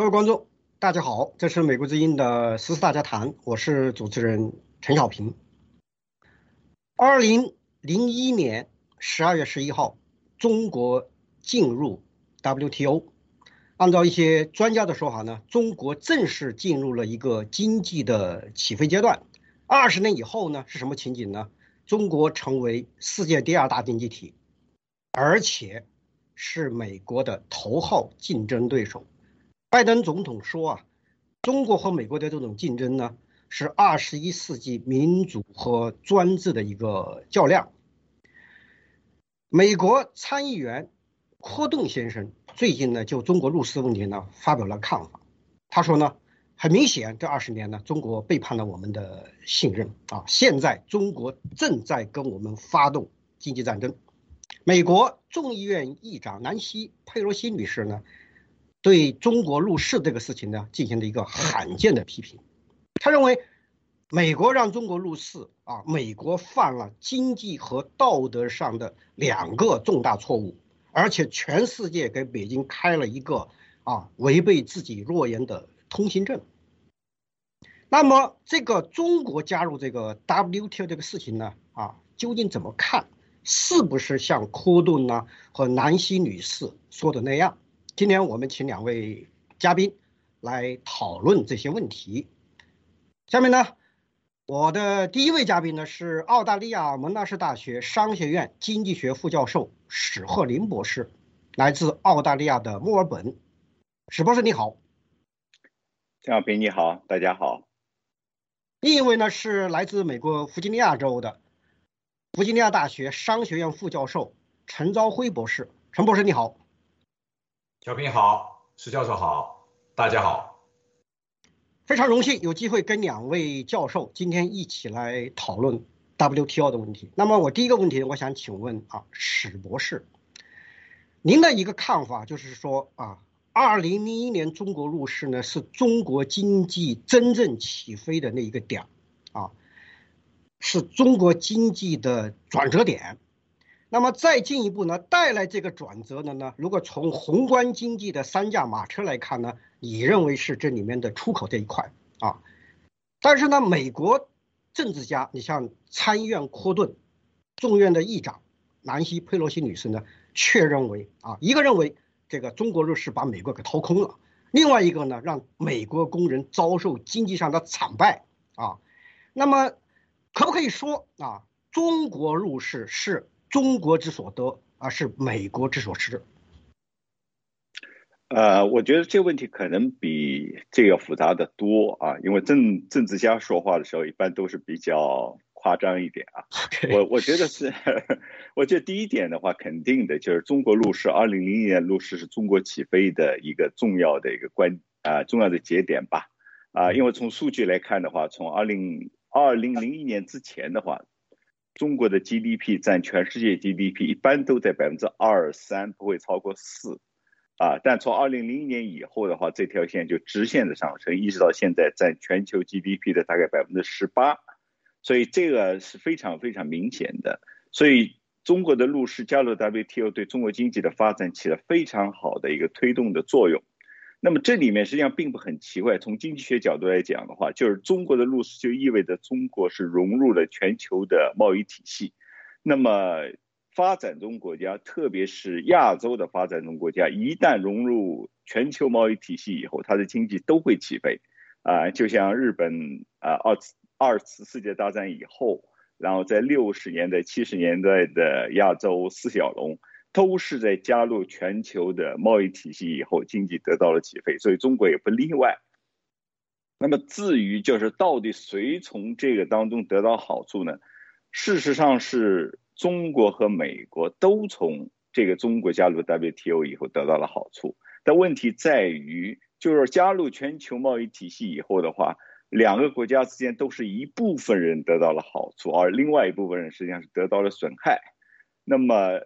各位观众，大家好，这是美国之音的十四大家谈，我是主持人陈小平。二零零一年十二月十一号，中国进入 WTO。按照一些专家的说法呢，中国正式进入了一个经济的起飞阶段。二十年以后呢，是什么情景呢？中国成为世界第二大经济体，而且是美国的头号竞争对手。拜登总统说啊，中国和美国的这种竞争呢，是二十一世纪民主和专制的一个较量。美国参议员科顿先生最近呢，就中国入世问题呢发表了看法。他说呢，很明显，这二十年呢，中国背叛了我们的信任啊！现在中国正在跟我们发动经济战争。美国众议院议长南希·佩洛西女士呢？对中国入世这个事情呢，进行了一个罕见的批评。他认为，美国让中国入世啊，美国犯了经济和道德上的两个重大错误，而且全世界给北京开了一个啊违背自己诺言的通行证。那么，这个中国加入这个 WTO 这个事情呢，啊，究竟怎么看？是不是像科顿呢和南希女士说的那样？今天我们请两位嘉宾来讨论这些问题。下面呢，我的第一位嘉宾呢是澳大利亚蒙纳士大学商学院经济学副教授史鹤林博士，来自澳大利亚的墨尔本。史博士你好，陈小平你好，大家好。另一位呢是来自美国弗吉尼亚州的弗吉尼亚大学商学院副教授陈朝辉博士，陈博士你好。小平好，石教授好，大家好，非常荣幸有机会跟两位教授今天一起来讨论 WTO 的问题。那么我第一个问题，我想请问啊，史博士，您的一个看法就是说啊，二零零一年中国入市呢，是中国经济真正起飞的那一个点啊，是中国经济的转折点。那么再进一步呢，带来这个转折的呢？如果从宏观经济的三驾马车来看呢，你认为是这里面的出口这一块啊？但是呢，美国政治家，你像参议院科顿、众院的议长南希·佩洛西女士呢，却认为啊，一个认为这个中国入世把美国给掏空了，另外一个呢，让美国工人遭受经济上的惨败啊。那么，可不可以说啊，中国入市是？中国之所得，而是美国之所失。呃，我觉得这个问题可能比这个复杂的多啊，因为政政治家说话的时候一般都是比较夸张一点啊。我我觉得是，我觉得第一点的话，肯定的就是中国入市，二零零一年入市是中国起飞的一个重要的一个关啊重要的节点吧啊，因为从数据来看的话，从二零二零零一年之前的话。中国的 GDP 占全世界 GDP 一般都在百分之二三，不会超过四，啊，但从二零零一年以后的话，这条线就直线的上升，一直到现在占全球 GDP 的大概百分之十八，所以这个是非常非常明显的。所以中国的入市加入 WTO 对中国经济的发展起了非常好的一个推动的作用。那么这里面实际上并不很奇怪，从经济学角度来讲的话，就是中国的入市就意味着中国是融入了全球的贸易体系。那么发展中国家，特别是亚洲的发展中国家，一旦融入全球贸易体系以后，它的经济都会起飞。啊，就像日本啊，二次二次世界大战以后，然后在六十年代、七十年代的亚洲四小龙。都是在加入全球的贸易体系以后，经济得到了起飞，所以中国也不例外。那么至于就是到底谁从这个当中得到好处呢？事实上是中国和美国都从这个中国加入 WTO 以后得到了好处。但问题在于，就是加入全球贸易体系以后的话，两个国家之间都是一部分人得到了好处，而另外一部分人实际上是得到了损害。那么。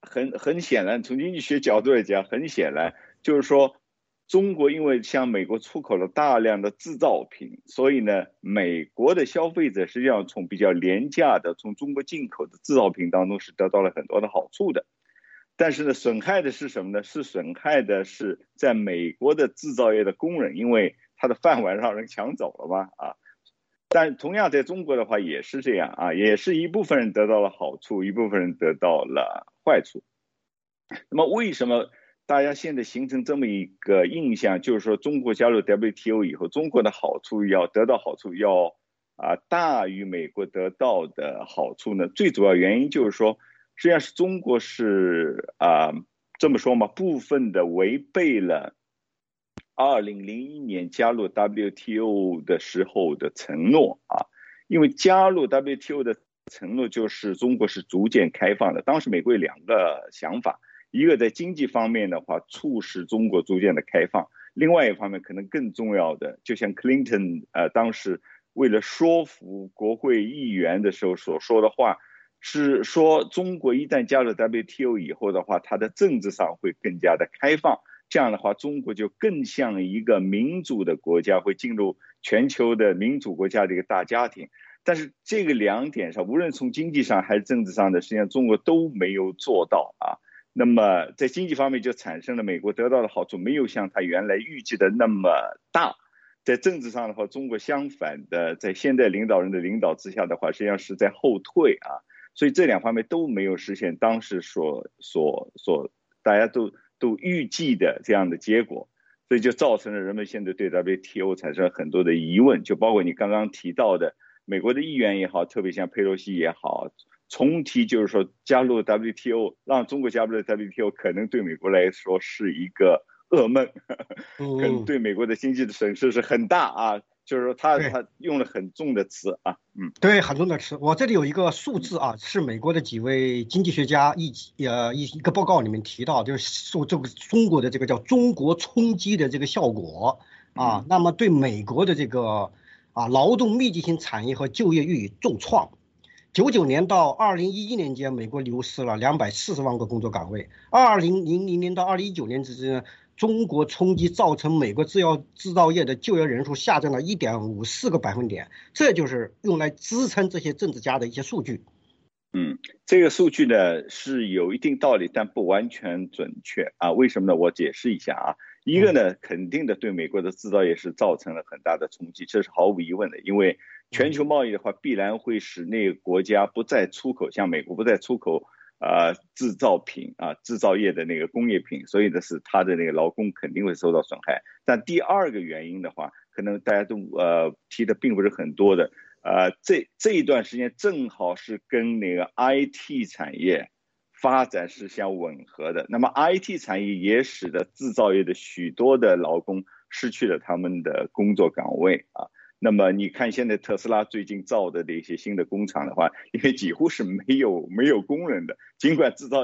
很很显然，从经济学角度来讲，很显然就是说，中国因为向美国出口了大量的制造品，所以呢，美国的消费者实际上从比较廉价的从中国进口的制造品当中是得到了很多的好处的。但是呢，损害的是什么呢？是损害的是在美国的制造业的工人，因为他的饭碗让人抢走了嘛啊。但同样在中国的话也是这样啊，也是一部分人得到了好处，一部分人得到了坏处。那么为什么大家现在形成这么一个印象，就是说中国加入 WTO 以后，中国的好处要得到好处要啊大于美国得到的好处呢？最主要原因就是说。实际上是中国是啊这么说嘛，部分的违背了二零零一年加入 WTO 的时候的承诺啊，因为加入 WTO 的承诺就是中国是逐渐开放的。当时美国有两个想法，一个在经济方面的话，促使中国逐渐的开放；另外一方面，可能更重要的，就像 Clinton 呃当时为了说服国会议员的时候所说的话。是说，中国一旦加入 WTO 以后的话，它的政治上会更加的开放。这样的话，中国就更像一个民主的国家，会进入全球的民主国家的一个大家庭。但是这个两点上，无论从经济上还是政治上的，实际上中国都没有做到啊。那么在经济方面就产生了美国得到的好处没有像他原来预计的那么大。在政治上的话，中国相反的，在现在领导人的领导之下的话，实际上是在后退啊。所以这两方面都没有实现当时所所所大家都都预计的这样的结果，所以就造成了人们现在对 WTO 产生很多的疑问，就包括你刚刚提到的美国的议员也好，特别像佩洛西也好，重提就是说加入 WTO，让中国加入 WTO 可能对美国来说是一个噩梦，可能对美国的经济的损失是很大啊。就是说，他他用了很重的词啊，嗯，对，很重的词。我这里有一个数字啊，是美国的几位经济学家一呃一一个报告里面提到，就是受这个中国的这个叫中国冲击的这个效果啊，那么对美国的这个啊劳动密集型产业和就业予以重创。九九年到二零一一年间，美国流失了两百四十万个工作岗位。二零零零年到二零一九年之间。中国冲击造成美国制药制造业的就业人数下降了一点五四个百分点，这就是用来支撑这些政治家的一些数据。嗯，这个数据呢是有一定道理，但不完全准确啊。为什么呢？我解释一下啊。一个呢，肯定的对美国的制造业是造成了很大的冲击，这是毫无疑问的。因为全球贸易的话，必然会使那个国家不再出口，像美国不再出口。啊，制造品啊，制造业的那个工业品，所以呢是它的那个劳工肯定会受到损害。但第二个原因的话，可能大家都呃提的并不是很多的。呃，这这一段时间正好是跟那个 IT 产业发展是相吻合的。那么 IT 产业也使得制造业的许多的劳工失去了他们的工作岗位啊。那么你看，现在特斯拉最近造的那些新的工厂的话，因为几乎是没有没有工人的，尽管制造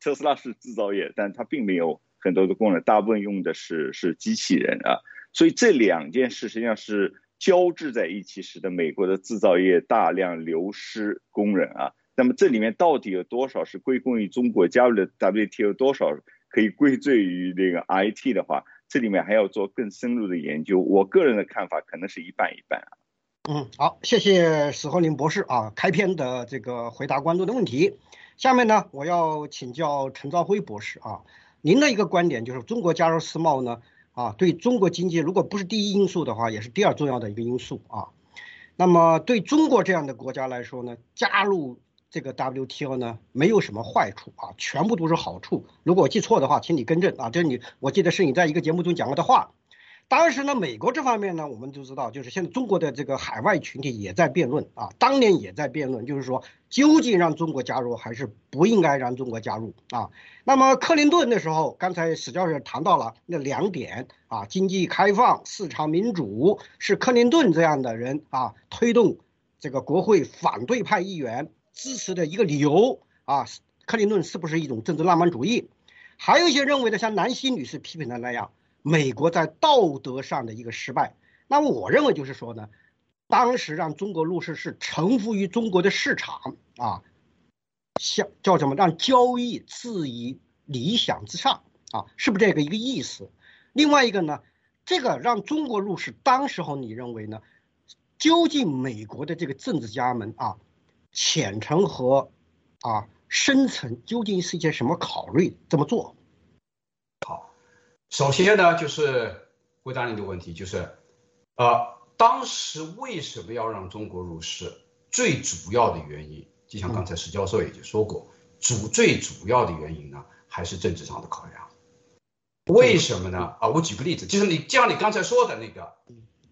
特斯拉是制造业，但它并没有很多的工人，大部分用的是是机器人啊。所以这两件事实际上是交织在一起，使得美国的制造业大量流失工人啊。那么这里面到底有多少是归功于中国加入了 WTO，多少可以归罪于那个 IT 的话？这里面还要做更深入的研究，我个人的看法可能是一半一半啊。嗯，好，谢谢史鹤林博士啊，开篇的这个回答观众的问题。下面呢，我要请教陈兆辉博士啊，您的一个观点就是中国加入世贸呢啊，对中国经济如果不是第一因素的话，也是第二重要的一个因素啊。那么对中国这样的国家来说呢，加入。这个 WTO 呢，没有什么坏处啊，全部都是好处。如果我记错的话，请你更正啊。这是你，我记得是你在一个节目中讲过的话。当时呢，美国这方面呢，我们都知道，就是现在中国的这个海外群体也在辩论啊，当年也在辩论，就是说究竟让中国加入还是不应该让中国加入啊。那么克林顿的时候，刚才史教授谈到了那两点啊，经济开放、市场民主，是克林顿这样的人啊推动这个国会反对派议员。支持的一个理由啊，克林顿是不是一种政治浪漫主义？还有一些认为的，像南希女士批评的那样，美国在道德上的一个失败。那么我认为就是说呢，当时让中国入市是臣服于中国的市场啊，像叫什么让交易置于理想之上啊，是不是这个一个意思？另外一个呢，这个让中国入市，当时候你认为呢？究竟美国的这个政治家们啊？虔诚和啊深层究竟是一些什么考虑这么做？好，首先呢，就是回答你的问题，就是呃，当时为什么要让中国入世？最主要的原因，就像刚才石教授已经说过，主最主要的原因呢，还是政治上的考量。为什么呢？啊，我举个例子，就是你就像你刚才说的那个，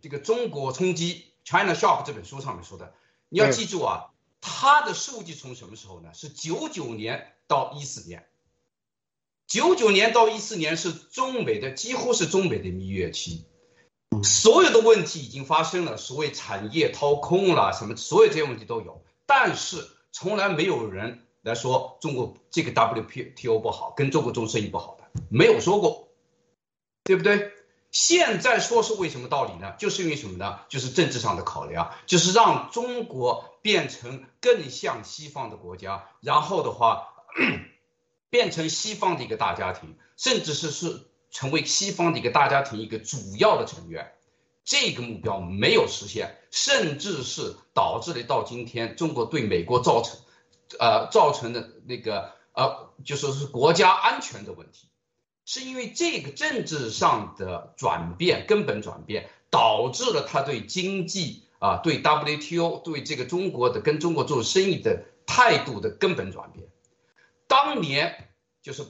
这个中国冲击 China Shock 这本书上面说的，你要记住啊，它的数据从什么时候呢？是九九年到一四年，九九年到一四年是中美的几乎是中美的蜜月期，所有的问题已经发生了，所谓产业掏空了什么，所有这些问题都有，但是从来没有人来说中国这个 W P T O 不好，跟中国做生意不好的，没有说过。对不对？现在说是为什么道理呢？就是因为什么呢？就是政治上的考量，就是让中国变成更像西方的国家，然后的话，变成西方的一个大家庭，甚至是是成为西方的一个大家庭一个主要的成员。这个目标没有实现，甚至是导致了到今天中国对美国造成，呃，造成的那个呃，就说是国家安全的问题。是因为这个政治上的转变，根本转变，导致了他对经济啊，对 WTO，对这个中国的跟中国做生意的态度的根本转变。当年就是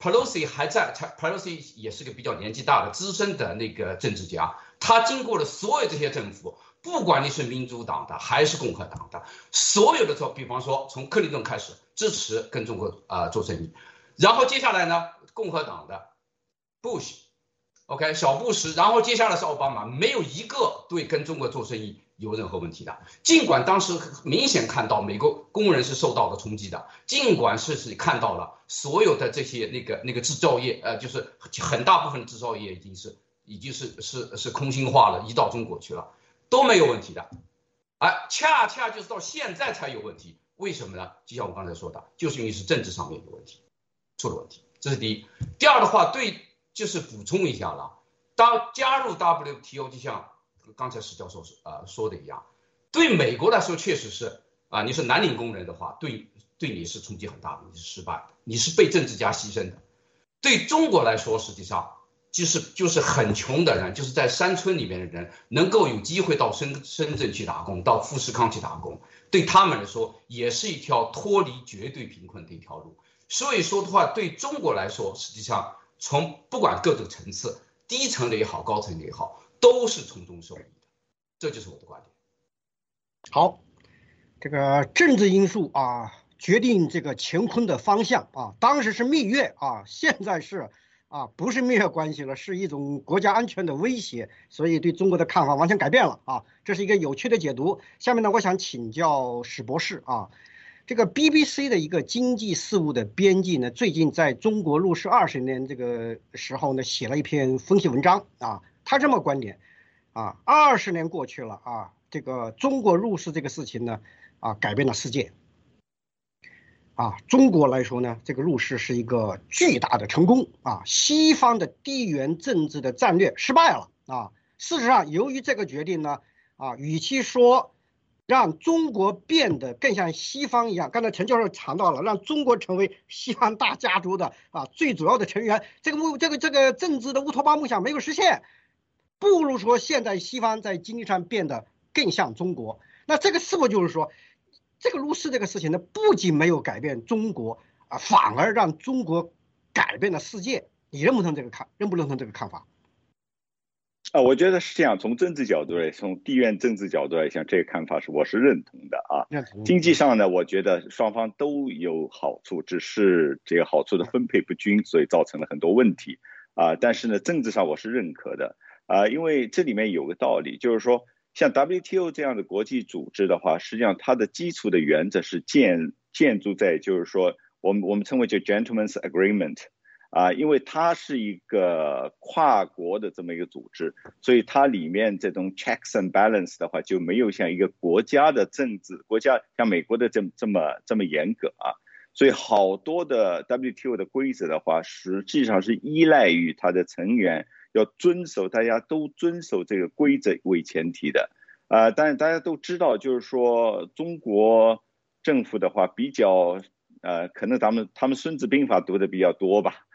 Pelosi 还在，Pelosi 也是个比较年纪大的资深的那个政治家，他经过了所有这些政府，不管你是民主党的还是共和党的，所有的说，比方说从克林顿开始支持跟中国啊做生意，然后接下来呢？共和党的 Bush OK，小布什，然后接下来是奥巴马，没有一个对跟中国做生意有任何问题的。尽管当时明显看到美国工人是受到了冲击的，尽管是是看到了所有的这些那个那个制造业，呃，就是很大部分制造业已经是已经是是是空心化了，移到中国去了，都没有问题的。哎，恰恰就是到现在才有问题，为什么呢？就像我刚才说的，就是因为是政治上面有问题，出了问题。这是第一，第二的话，对，就是补充一下了。当加入 WTO，就像刚才史教授呃说的一样，对美国来说确实是啊，你是蓝领工人的话，对对你是冲击很大的，你是失败的，你是被政治家牺牲的。对中国来说，实际上就是就是很穷的人，就是在山村里面的人，能够有机会到深深圳去打工，到富士康去打工，对他们来说也是一条脱离绝对贫困的一条路。所以说的话，对中国来说，实际上从不管各种层次，低层的也好，高层的也好，都是从中受益的。这就是我的观点。好，这个政治因素啊，决定这个乾坤的方向啊。当时是蜜月啊，现在是啊，不是蜜月关系了，是一种国家安全的威胁。所以对中国的看法完全改变了啊。这是一个有趣的解读。下面呢，我想请教史博士啊。这个 BBC 的一个经济事务的编辑呢，最近在中国入世二十年这个时候呢，写了一篇分析文章啊，他这么观点啊，二十年过去了啊，这个中国入世这个事情呢，啊，改变了世界。啊，中国来说呢，这个入世是一个巨大的成功啊，西方的地缘政治的战略失败了啊，事实上，由于这个决定呢，啊，与其说让中国变得更像西方一样，刚才陈教授谈到了，让中国成为西方大家族的啊最主要的成员，这个乌这个这个政治的乌托邦梦想没有实现，不如说现在西方在经济上变得更像中国，那这个是否就是说，这个入世这个事情呢，不仅没有改变中国啊，反而让中国改变了世界？你认不认同这个看？认不认同这个看法？啊，我觉得是这样。从政治角度来，从地缘政治角度来讲，这个看法是我是认同的啊。经济上呢，我觉得双方都有好处，只是这个好处的分配不均，所以造成了很多问题啊。但是呢，政治上我是认可的啊，因为这里面有个道理，就是说，像 WTO 这样的国际组织的话，实际上它的基础的原则是建建筑在，就是说，我们我们称为叫 Gentlemen's Agreement。啊，因为它是一个跨国的这么一个组织，所以它里面这种 checks and balance 的话就没有像一个国家的政治国家像美国的这么这么这么严格啊。所以好多的 WTO 的规则的话，实际上是依赖于它的成员要遵守，大家都遵守这个规则为前提的。啊，但是大家都知道，就是说中国政府的话比较。呃，可能咱们他们《孙子兵法》读的比较多吧。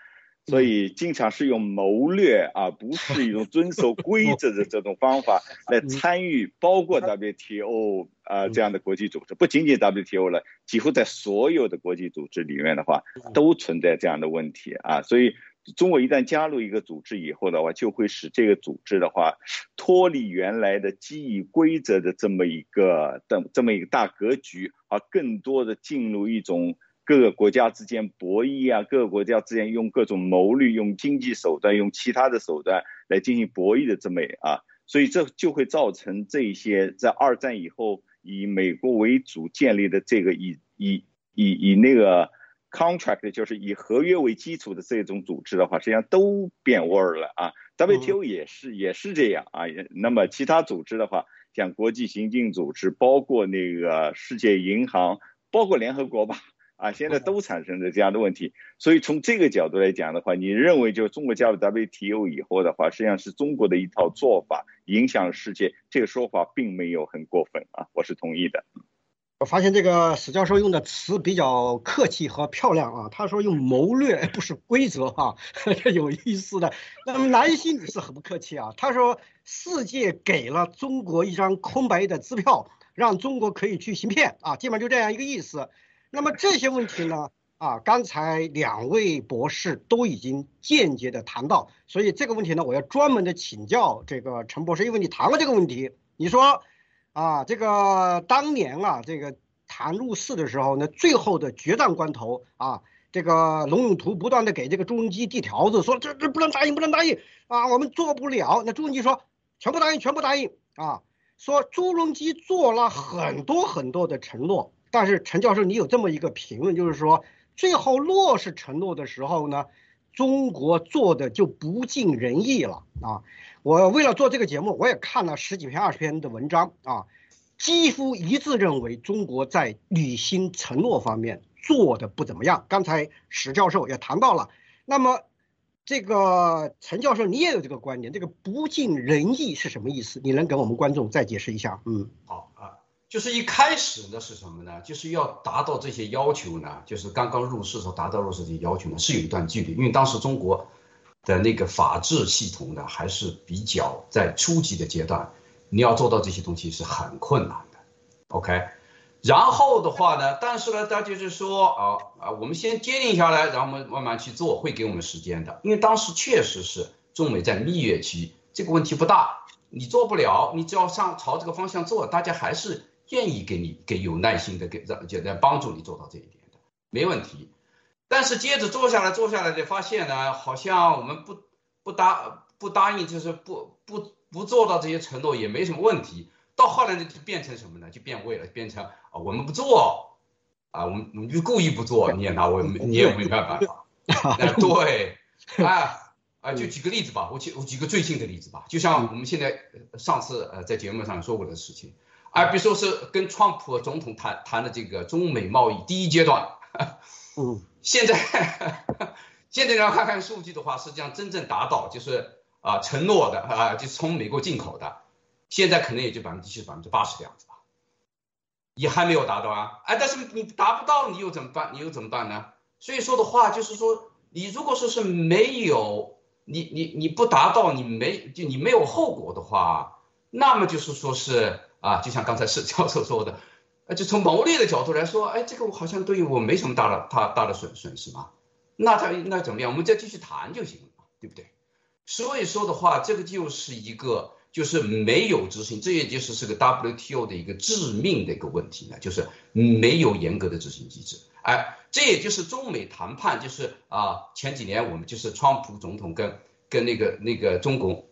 所以经常是用谋略啊，不是一种遵守 规则的这种方法来参与，包括 WTO 啊这样的国际组织，不仅仅 WTO 了，几乎在所有的国际组织里面的话，都存在这样的问题啊。所以中国一旦加入一个组织以后的话，就会使这个组织的话脱离原来的基于规则的这么一个的这么一个大格局，而更多的进入一种。各个国家之间博弈啊，各个国家之间用各种谋略、用经济手段、用其他的手段来进行博弈的这么啊，所以这就会造成这些在二战以后以美国为主建立的这个以以以以那个 contract 就是以合约为基础的这种组织的话，实际上都变味儿了啊。WTO 也是也是这样啊。那么其他组织的话，像国际刑警组织，包括那个世界银行，包括联合国吧。啊，现在都产生了这样的问题，所以从这个角度来讲的话，你认为就中国加入 WTO 以后的话，实际上是中国的一套做法影响世界，这个说法并没有很过分啊，我是同意的。我发现这个史教授用的词比较客气和漂亮啊，他说用谋略不是规则哈，这有意思的。那么南希女士很不客气啊，她说世界给了中国一张空白的支票，让中国可以去行骗啊，基本上就这样一个意思。那么这些问题呢？啊，刚才两位博士都已经间接的谈到，所以这个问题呢，我要专门的请教这个陈博士，因为你谈了这个问题，你说，啊，这个当年啊，这个谈入世的时候呢，最后的决战关头啊，这个龙永图不断的给这个朱镕基递条子，说这这不能答应，不能答应啊，我们做不了。那朱镕基说全部答应，全部答应啊，说朱镕基做了很多很多的承诺。但是陈教授，你有这么一个评论，就是说，最后落实承诺的时候呢，中国做的就不尽人意了啊！我为了做这个节目，我也看了十几篇、二十篇的文章啊，几乎一致认为中国在履行承诺方面做的不怎么样。刚才史教授也谈到了，那么这个陈教授你也有这个观点，这个不尽人意是什么意思？你能给我们观众再解释一下？嗯，好啊。就是一开始呢是什么呢？就是要达到这些要求呢，就是刚刚入市时候达到入市这些要求呢，是有一段距离，因为当时中国的那个法治系统呢还是比较在初级的阶段，你要做到这些东西是很困难的。OK，然后的话呢，但是呢，他就是说啊啊，我们先坚定下来，然后我们慢慢去做，会给我们时间的，因为当时确实是中美在蜜月期，这个问题不大，你做不了，你只要上朝这个方向做，大家还是。愿意给你给有耐心的给让就来帮助你做到这一点的没问题，但是接着做下来做下来就发现呢，好像我们不不答不答应就是不不不做到这些承诺也没什么问题，到后来呢就变成什么呢？就变味了，变成啊我们不做啊我们我们就故意不做，你也拿我你也没办法，对，啊啊就举个例子吧，我举我举个最近的例子吧，就像我们现在上次呃在节目上说过的事情。啊，比如说是跟川普总统谈谈的这个中美贸易第一阶段，嗯，现在现在要看看数据的话，实际上真正达到就是啊承诺的啊，就是从美国进口的，现在可能也就百分之七十、百分之八十的样子吧，也还没有达到啊，哎，但是你达不到，你又怎么办？你又怎么办呢？所以说的话，就是说你如果说是没有你你你不达到，你没就你没有后果的话，那么就是说是。啊，就像刚才史教授说的，呃，就从谋略的角度来说，哎，这个我好像对于我没什么大的、大大的损损失嘛。那他那怎么样？我们再继续谈就行了，对不对？所以说的话，这个就是一个就是没有执行，这也就是是个 WTO 的一个致命的一个问题呢，就是没有严格的执行机制。哎，这也就是中美谈判，就是啊，前几年我们就是川普总统跟跟那个那个中国。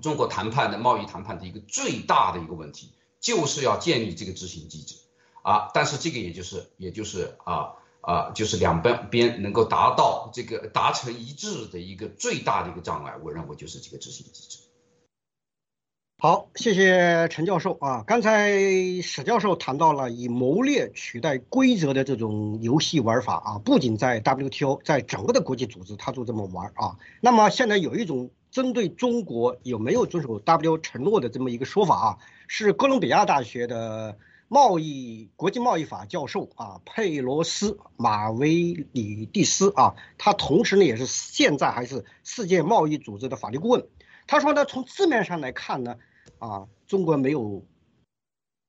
中国谈判的贸易谈判的一个最大的一个问题，就是要建立这个执行机制啊，但是这个也就是也就是啊啊，就是两边边能够达到这个达成一致的一个最大的一个障碍，我认为就是这个执行机制。好，谢谢陈教授啊，刚才史教授谈到了以谋略取代规则的这种游戏玩法啊，不仅在 WTO，在整个的国际组织他都这么玩啊，那么现在有一种。针对中国有没有遵守 W 承诺的这么一个说法啊，是哥伦比亚大学的贸易国际贸易法教授啊，佩罗斯马维里蒂斯啊，他同时呢也是现在还是世界贸易组织的法律顾问。他说呢，从字面上来看呢，啊，中国没有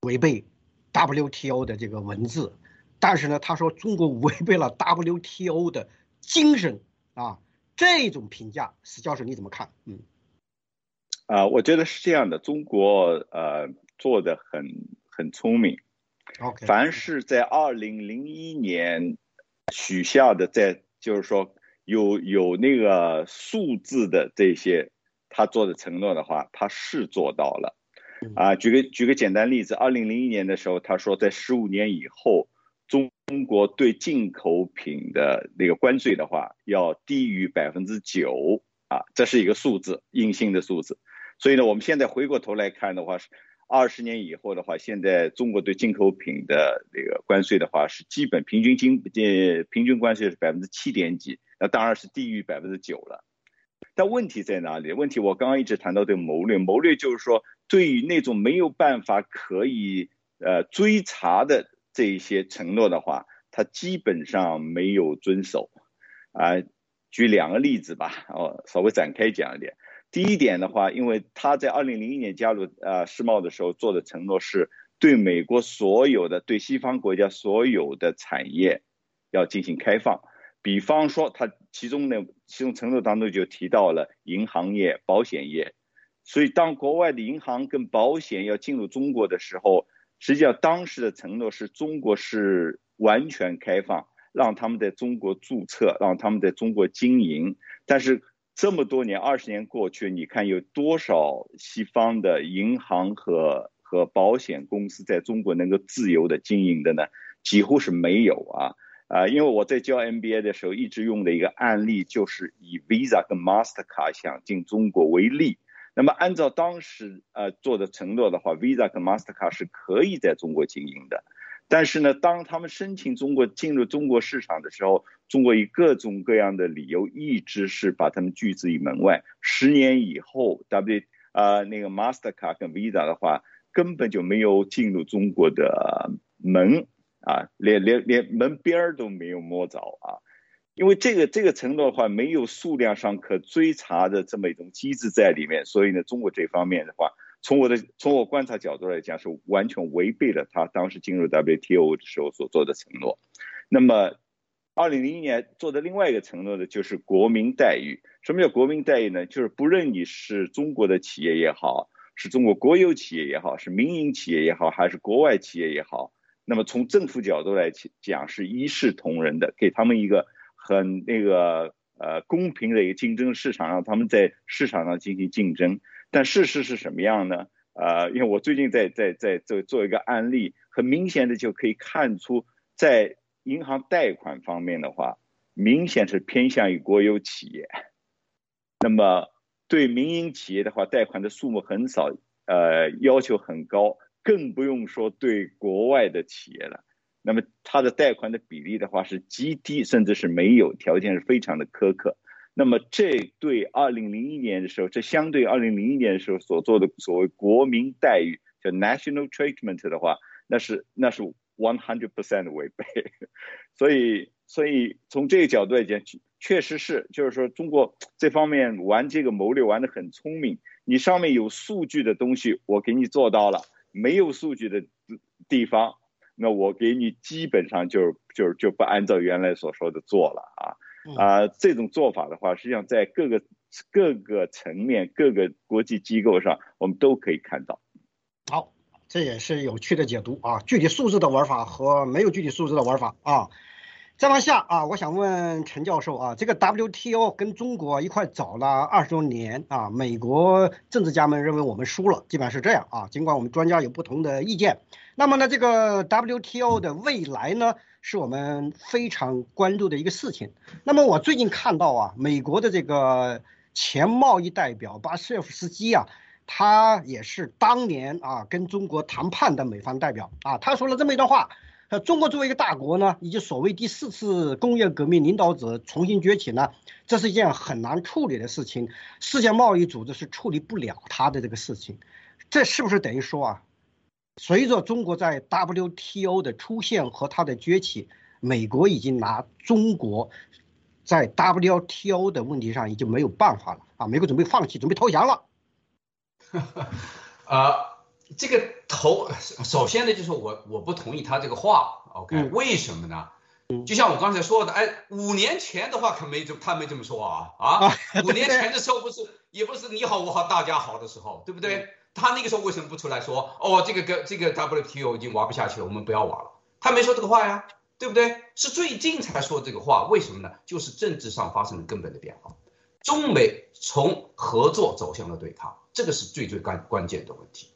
违背 WTO 的这个文字，但是呢，他说中国违背了 WTO 的精神啊。这种评价，史教授你怎么看？嗯，啊，我觉得是这样的，中国呃做的很。很聪明，OK。凡是在二零零一年许下的，在就是说有有那个数字的这些他做的承诺的话，他是做到了。啊，举个举个简单例子，二零零一年的时候，他说在十五年以后，中国对进口品的那个关税的话要低于百分之九啊，这是一个数字，硬性的数字。所以呢，我们现在回过头来看的话是。二十年以后的话，现在中国对进口品的那个关税的话是基本平均经呃平均关税是百分之七点几，那当然是低于百分之九了。但问题在哪里？问题我刚刚一直谈到的谋略，谋略就是说对于那种没有办法可以呃追查的这一些承诺的话，他基本上没有遵守。啊，举两个例子吧，哦，稍微展开讲一点。第一点的话，因为他在二零零一年加入呃世贸的时候做的承诺是对美国所有的、对西方国家所有的产业要进行开放。比方说，他其中呢，其中承诺当中就提到了银行业、保险业。所以，当国外的银行跟保险要进入中国的时候，实际上当时的承诺是中国是完全开放，让他们在中国注册，让他们在中国经营。但是。这么多年，二十年过去，你看有多少西方的银行和和保险公司在中国能够自由的经营的呢？几乎是没有啊啊！因为我在教 MBA 的时候，一直用的一个案例就是以 Visa 跟 Mastercard 想进中国为例。那么按照当时呃做的承诺的话，Visa 跟 Mastercard 是可以在中国经营的。但是呢，当他们申请中国进入中国市场的时候，中国以各种各样的理由一直是把他们拒之于门外。十年以后，W 啊那个 Mastercard 跟 Visa 的话，根本就没有进入中国的门啊，连连连门边儿都没有摸着啊。因为这个这个承诺的话，没有数量上可追查的这么一种机制在里面，所以呢，中国这方面的话。从我的从我观察角度来讲，是完全违背了他当时进入 WTO 的时候所做的承诺。那么，二零零一年做的另外一个承诺呢，就是国民待遇。什么叫国民待遇呢？就是不论你是中国的企业也好，是中国国有企业也好，是民营企业也好，还是国外企业也好，那么从政府角度来讲，是一视同仁的，给他们一个很那个呃公平的一个竞争市场，让他们在市场上进行竞争。但事实是什么样呢？呃，因为我最近在在在做做一个案例，很明显的就可以看出，在银行贷款方面的话，明显是偏向于国有企业。那么对民营企业的话，贷款的数目很少，呃，要求很高，更不用说对国外的企业了。那么它的贷款的比例的话是极低，甚至是没有，条件是非常的苛刻。那么，这对二零零一年的时候，这相对二零零一年的时候所做的所谓国民待遇，叫 national treatment 的话，那是那是 one hundred percent 违背。所以，所以从这个角度来讲，确实是，就是说中国这方面玩这个谋略玩的很聪明。你上面有数据的东西，我给你做到了；没有数据的地方，那我给你基本上就就就不按照原来所说的做了啊。啊，这种做法的话，实际上在各个各个层面、各个国际机构上，我们都可以看到。好，这也是有趣的解读啊，具体数字的玩法和没有具体数字的玩法啊。再往下啊，我想问陈教授啊，这个 WTO 跟中国一块走了二十多年啊，美国政治家们认为我们输了，基本上是这样啊。尽管我们专家有不同的意见，那么呢，这个 WTO 的未来呢，是我们非常关注的一个事情。那么我最近看到啊，美国的这个前贸易代表巴舍夫斯基啊，他也是当年啊跟中国谈判的美方代表啊，他说了这么一段话。呃，中国作为一个大国呢，以及所谓第四次工业革命领导者重新崛起呢，这是一件很难处理的事情。世界贸易组织是处理不了它的这个事情，这是不是等于说啊，随着中国在 WTO 的出现和它的崛起，美国已经拿中国在 WTO 的问题上已经没有办法了啊！美国准备放弃，准备投降了。呃，这个头，首先呢，就是我我不同意他这个话，OK？为什么呢？就像我刚才说的，哎，五年前的话可没这他没这么说啊啊！五年前的时候不是也不是你好我好大家好的时候，对不对？他那个时候为什么不出来说哦，这个跟这个 WTO 已经玩不下去了，我们不要玩了？他没说这个话呀，对不对？是最近才说这个话，为什么呢？就是政治上发生了根本的变化，中美从合作走向了对抗，这个是最最关关键的问题。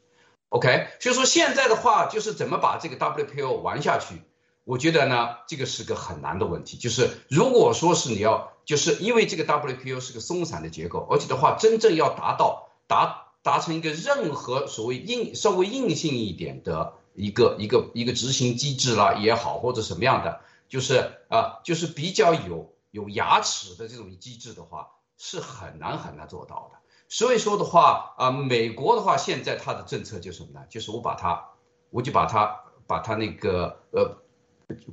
OK，所以说现在的话就是怎么把这个 WPO 玩下去？我觉得呢，这个是个很难的问题。就是如果说是你要，就是因为这个 WPO 是个松散的结构，而且的话，真正要达到达达成一个任何所谓硬稍微硬性一点的一个一个一个执行机制啦也好，或者什么样的，就是啊，就是比较有有牙齿的这种机制的话，是很难很难做到的。所以说的话啊，美国的话现在它的政策就是什么呢？就是我把它，我就把它把它那个呃。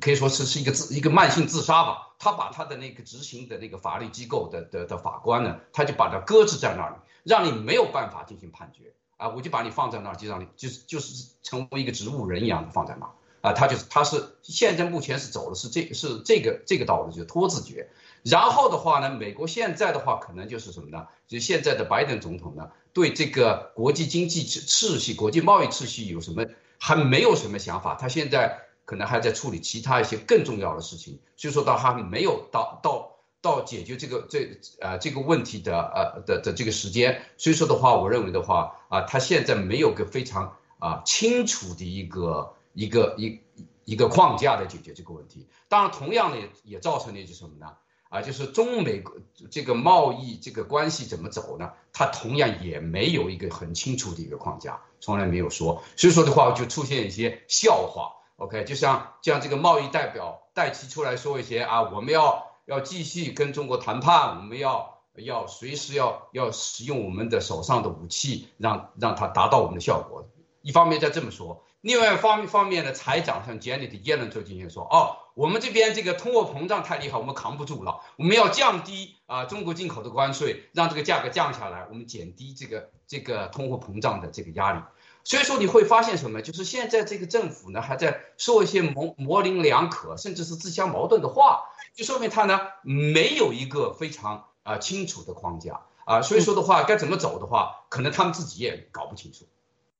可以说是是一个自一个慢性自杀吧。他把他的那个执行的那个法律机构的的的法官呢，他就把它搁置在那里，让你没有办法进行判决啊。我就把你放在那儿，就让你就是就是成为一个植物人一样的放在那儿啊。他就是他是现在目前是走的是这是这个这个道路，就是拖字诀。然后的话呢，美国现在的话可能就是什么呢？就现在的拜登总统呢，对这个国际经济秩序、国际贸易秩序有什么还没有什么想法？他现在。可能还在处理其他一些更重要的事情，所以说到还没有到到到解决这个这呃这个问题的呃的的这个时间，所以说的话，我认为的话啊，他现在没有个非常啊清楚的一个一个一一个框架来解决这个问题。当然，同样的也也造成了一些什么呢？啊，就是中美这个贸易这个关系怎么走呢？它同样也没有一个很清楚的一个框架，从来没有说，所以说的话就出现一些笑话。OK，就像像这个贸易代表戴奇出来说一些啊，我们要要继续跟中国谈判，我们要要随时要要使用我们的手上的武器，让让它达到我们的效果。一方面在这么说，另外方方面的，财长像 Janet Yellen 就进行说，哦，我们这边这个通货膨胀太厉害，我们扛不住了，我们要降低啊中国进口的关税，让这个价格降下来，我们减低这个这个通货膨胀的这个压力。所以说你会发现什么？就是现在这个政府呢，还在说一些模模棱两可，甚至是自相矛盾的话，就说明他呢没有一个非常啊清楚的框架啊。所以说的话，该怎么走的话，可能他们自己也搞不清楚。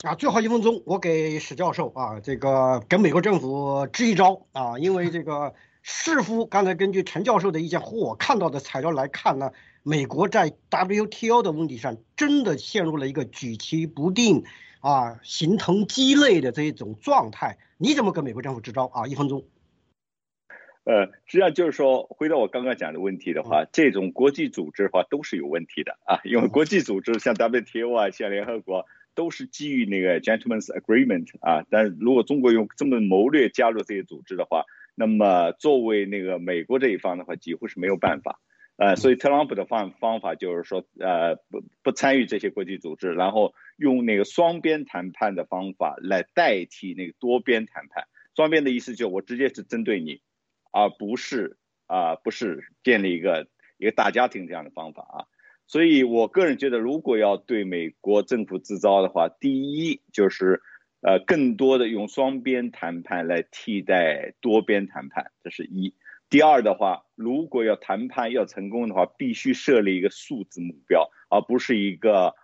啊，最后一分钟，我给史教授啊，这个跟美国政府支一招啊，因为这个似乎刚才根据陈教授的意见和我看到的材料来看呢，美国在 WTO 的问题上真的陷入了一个举棋不定。啊，形同鸡肋的这一种状态，你怎么跟美国政府支招啊？一分钟。呃，实际上就是说，回到我刚刚讲的问题的话，这种国际组织的话都是有问题的啊，因为国际组织像 WTO 啊，像联合国都是基于那个 Gentlemen's Agreement 啊，但如果中国用这么谋略加入这些组织的话，那么作为那个美国这一方的话，几乎是没有办法。呃，所以特朗普的方方法就是说，呃，不不参与这些国际组织，然后用那个双边谈判的方法来代替那个多边谈判。双边的意思就我直接是针对你，而不是啊，不是建立一个一个大家庭这样的方法啊。所以我个人觉得，如果要对美国政府支招的话，第一就是呃，更多的用双边谈判来替代多边谈判，这是一。第二的话，如果要谈判要成功的话，必须设立一个数字目标，而不是一个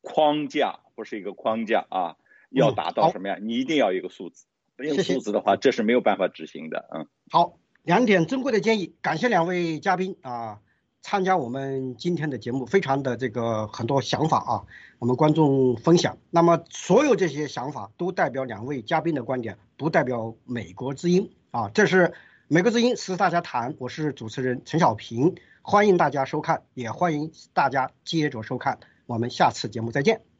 框架，不是一个框架啊。要达到什么样，你一定要一个数字，没有数字的话，这是没有办法执行的。嗯，好，两点珍贵的建议，感谢两位嘉宾啊，参加我们今天的节目，非常的这个很多想法啊，我们观众分享。那么所有这些想法都代表两位嘉宾的观点，不代表美国之音啊，这是。美国之音是大家谈，我是主持人陈小平，欢迎大家收看，也欢迎大家接着收看，我们下次节目再见。